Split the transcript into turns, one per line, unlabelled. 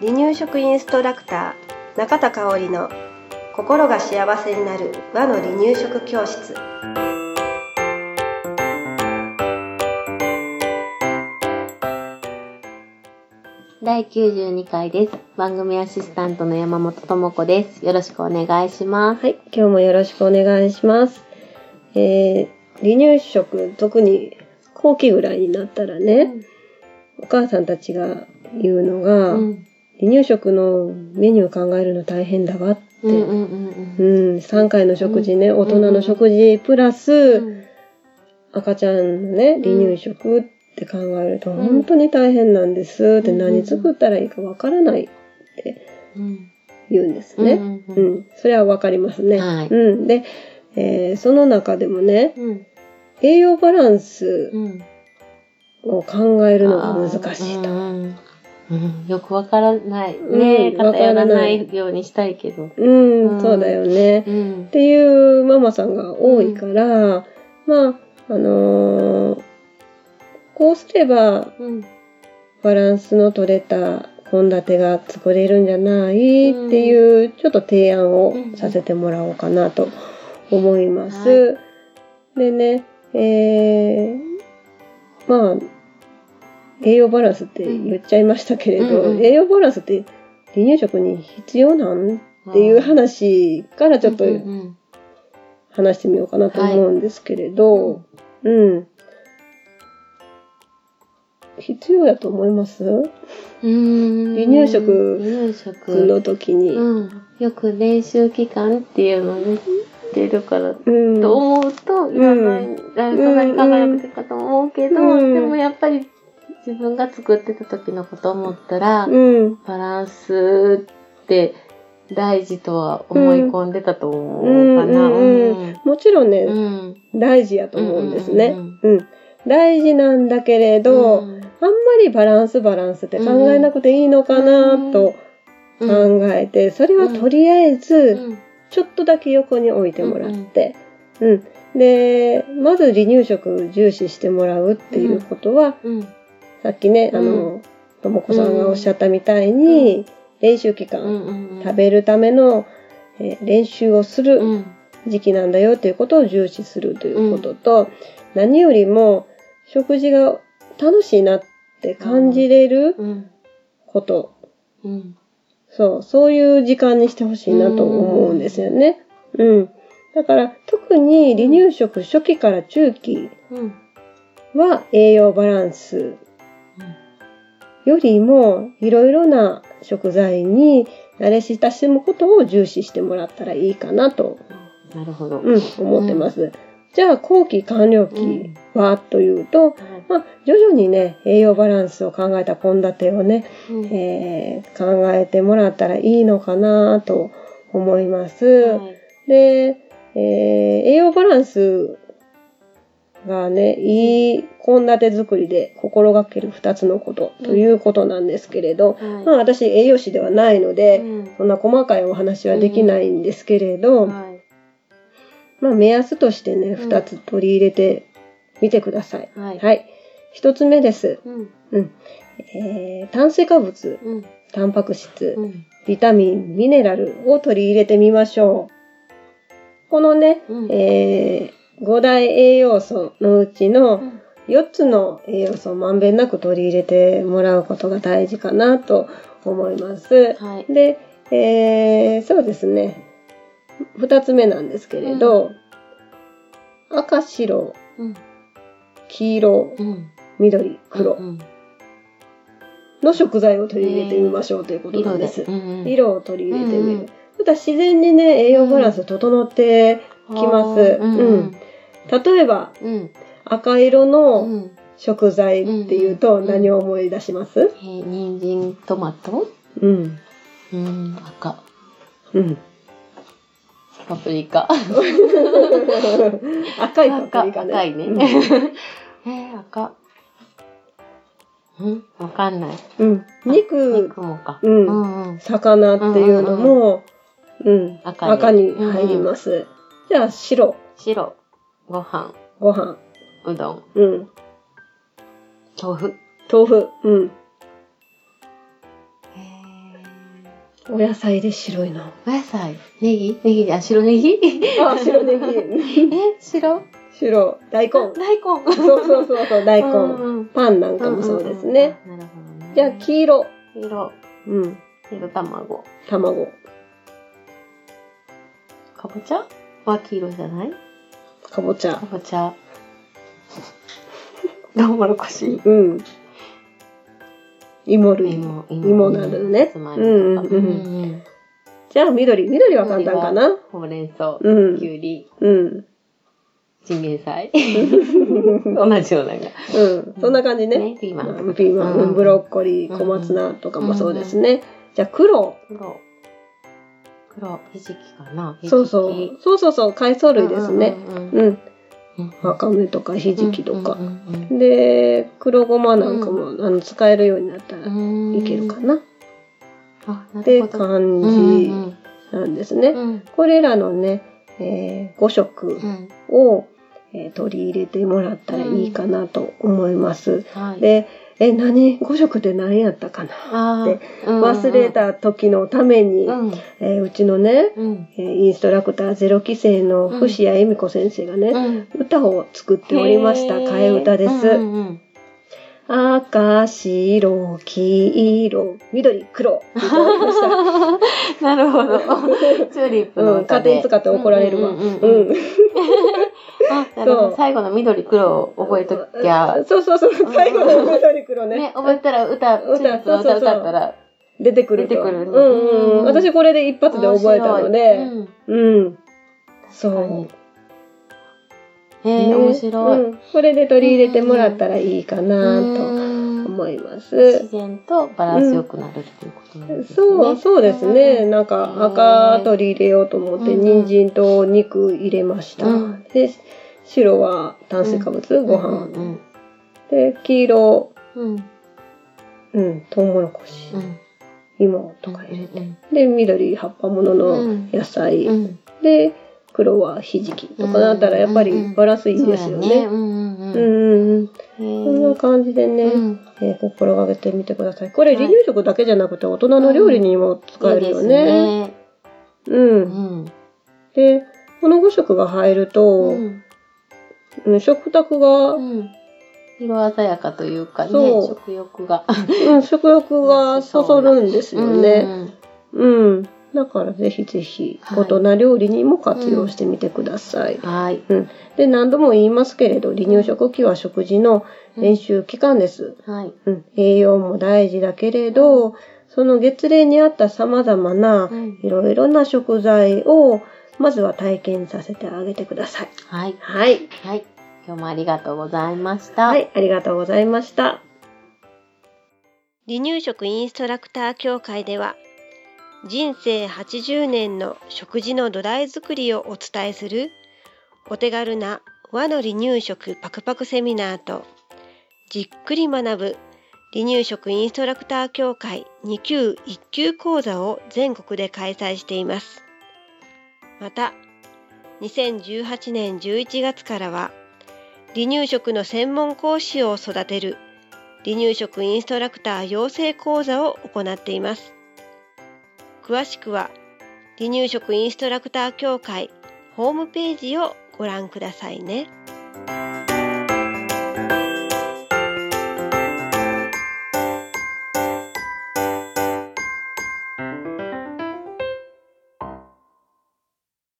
離乳食インストラクター中田香織の心が幸せになる和の離乳食教室
第92回です。番組アシスタントの山本智子です。よろしくお願いします。
はい今日もよろしくお願いしますえー、離乳食特に後期ぐらいになったらね、お母さんたちが言うのが、
うん。
離乳食のメニュー考えるの大変だわって、
うんうんうん
うん、3回の食事ね、
うん
大人の食事プラス、
うん。
赤ちゃんのね、
ん
離乳食って考えると
ん
本当に大変なんですって、
うん
何作ったらいいかわからないって
うん。
言うんです
うん
ね。
う
うんん、それはわかりますね。
はい
うん、で、えーその中でもね、
うん。
栄養バランス
うん。
を考えるのが難しいと。
うんうんよくわからない。
うん
ね
わからない
偏らないようにしたいけど。
うん、
うん
そうだよね。
うん
っ。ていうママさんが多いから、まあ、あのーこうすれば
うん。
バランスの取れた献立が作れるんじゃない？っていうちょっと提案をさせてもらおうかなと思います。でね、えー、まあ、栄養バランスって言っちゃいましたけれど、
うんうん
栄養バランスって離乳食に必要なんっていう話からちょっと
うんうん
話してみようかなと思うんですけれど、うん。必要だと思います？
うん。
離乳食の時に。
うん。よく練習期間っていうのを言ってるから、
うん。
と思うと、いらない、
うん。
あそんなに考えなくてかと思うけど、
うん。
でもやっぱり自分が作ってた時のことを思ったら、
うん。
バランスって大事とは思い込んでたと思うかな。
もちろんね、
うん。
大事やと思うんですね。
う
うん。大事なんだけれど、
うん。
あんまりバランスバランスって考えなくていいのかなと考えて、それはとりあえず、
うん
ちょっとだけ横に置いてもらって、うん。で、まず離乳食重視してもらうっていうことは、
うん。
さっきね、あ
う
の、ともこさんがおっしゃったみたいに、練習期間、
うん
食べるための、えー練習をする
うん。
時期なんだよっていうことを重視するということと、何よりも食事が楽しいなって感じれる
うん。
こと、
うん
そう、そういう時間にしてほしいなと思うんですよね。うん。だから特に離乳食初期から中期
うん
は栄養バランスよりもいろいろな食材に慣れ親しむことを重視してもらったらいいかなと、
なるほど。
うん、思ってます。じゃあ後期完了期はというと、まあ、徐々にね栄養バランスを考えた献立をね、
うん。
えー考えてもらったらいいのかなと思います。
はい。
で、えー栄養バランスがね、いい献立作りで心がける二つのことということなんですけれど、
はい。
まあ私栄養士ではないので、
うん。
そんな細かいお話はできないんですけれど、
はい
まあ目安としてね、
うん
二つ取り入れてみてください。
はい
はい。一つ目です。
うん
うん。えー炭水化物、
うん
タンパク質、
うん
ビタミン、ミネラルを取り入れてみましょう。このね、
うん
えー、5大栄養素のうち
う
の
ん
4つの栄養素をまんべんなく取り入れてもらうことが大事かなと思います。
はい
で、えー、そうですね。2つ目なんですけれど、赤、白、
うん。
黄色、
うん。
緑、黒。
うん
の食材を取り入れてみましょうということなんです。
うんうん。
色を取り入れてみる。
うん
そしたら自然にね、栄養バランス整ってきます。
うん
うん。例えば、
うん。
赤色
う
の
ん。
食材っていうと
うん。
何を思い出します？
えー人参トマト？
うん。
うん赤。
うん。
パプリカ
赤いパプリカね。
赤いね
うん
えー赤うんわかんない
うん。肉、
肉もか
うん
うんうん
魚っていうのも、うん。
赤に
赤に入ります。じゃあ、白、
白ご飯
ご飯。
うどん
うん。
豆腐
豆腐。うん。お野菜で白いの。
ーお野菜ネギ？ネギ？あ、白ネギ？
あ、白ネギ。
え、白？
白。大根。
大根。
そうそうそうそう、大根。
根
パンなんかもそうですね。。
うんうんうんなるほどね。
じゃあ、黄色。
黄色。
うん。
黄色卵。
卵。
かぼちゃ？は黄色じゃない？
かぼちゃ
か。ぼちゃ。トウモロコシ。
うん。芋類。
芋、
芋などねうんうん。うんじゃあ、緑。緑は簡単かな？
ほうれん草、
うん
きゅうり、
うん。
チンゲン菜。同じようなのが。
うん。そんな感じね。
ね、ピーマン。
うんピーマン、
うん
ブロッコリー、小松菜とかもそうですね。じゃあ、黒。
黒。黒、ひじきかな。
そうそう。そうそうそう、海藻類ですね。
うん。
わかめとかひじきとかで、黒ごまなんかも、あの使えるようになったら
うん
いけるかな。って。感じ
うん
なんですね。
うん
これらのね、え5色
うん
を、えー取り入れてもらったらいいかなと思います。
はい。
で、え、何 ?5 色って何やったかな？
あー
で忘れ。た時のために、
うん。
えーうちのね、
うん。
えーインストラクターゼロ期生の伏谷恵美子先生がね、
うん。
歌を作っておりました。替え歌です。
うんうんうん
赤、白、黄色、緑、黒。
なるほど。チューリップの
うん、
歌で。
勝手に使って怒られるわ。
う
うんん。
うんうんうん最後の緑黒を覚えときゃ。
そうそうそう、最後の緑黒ね。
ね、覚えたら歌、チューリップの歌歌ったら。
出てくると。
出てくるね
うん私これで一発で覚えたので、
面
うん。そう。
へえ、
ね
面白い。
うん。これで取り入れてもらったらいいかなと
うん
思います。
自然とバランスよくなるっていうことなんですね。
そう、そうですね。なんか赤取り入れようと思って、
うん
人参と肉入れました。
うん。
で、白は炭水化物、ご飯。
うん
で、黄色、
うん。
うん、トウモロコシ、
うん。
芋とか入れて。
うん
で、緑葉っぱものの野菜。
うん。
で、黒はひじきとかなったら、やっぱりバランスいいですよね。
うんうん
な感じでね、
うん
えー心がけてみてください。これ離乳食だけじゃなくて大人の料理にも使えるよね。う。
うんん
で、この5色が入ると、
うん
うん食卓が、
うん色鮮やかというかね、食欲が。
うん、食欲がそそるんですよね。うん。だからぜひぜひ、
はい
大人料理にも活用してみてください。
うん。はい。
で、何度も言いますけれど、離乳食期は食事の練習期間です。
はい。
うん、栄養も大事だけれど、その月齢に合った様々な
うん
いろいろな食材を、まずは体験させてあげてください。
はい。
はい。
はい。今日もありがとうございました。
はい、ありがとうございました。離乳食インストラクター協会では、人生80年の食事の土台作りをお伝えするお手軽な和の離乳食パクパクセミナーと、じっくり学ぶ離乳食インストラクター協会2級1級講座を全国で開催しています。また、2018年11月からは、離乳食の専門講師を育てる離乳食インストラクター養成講座を行っています。詳しくは離乳食インストラクター協会ホームページをご覧くださいね。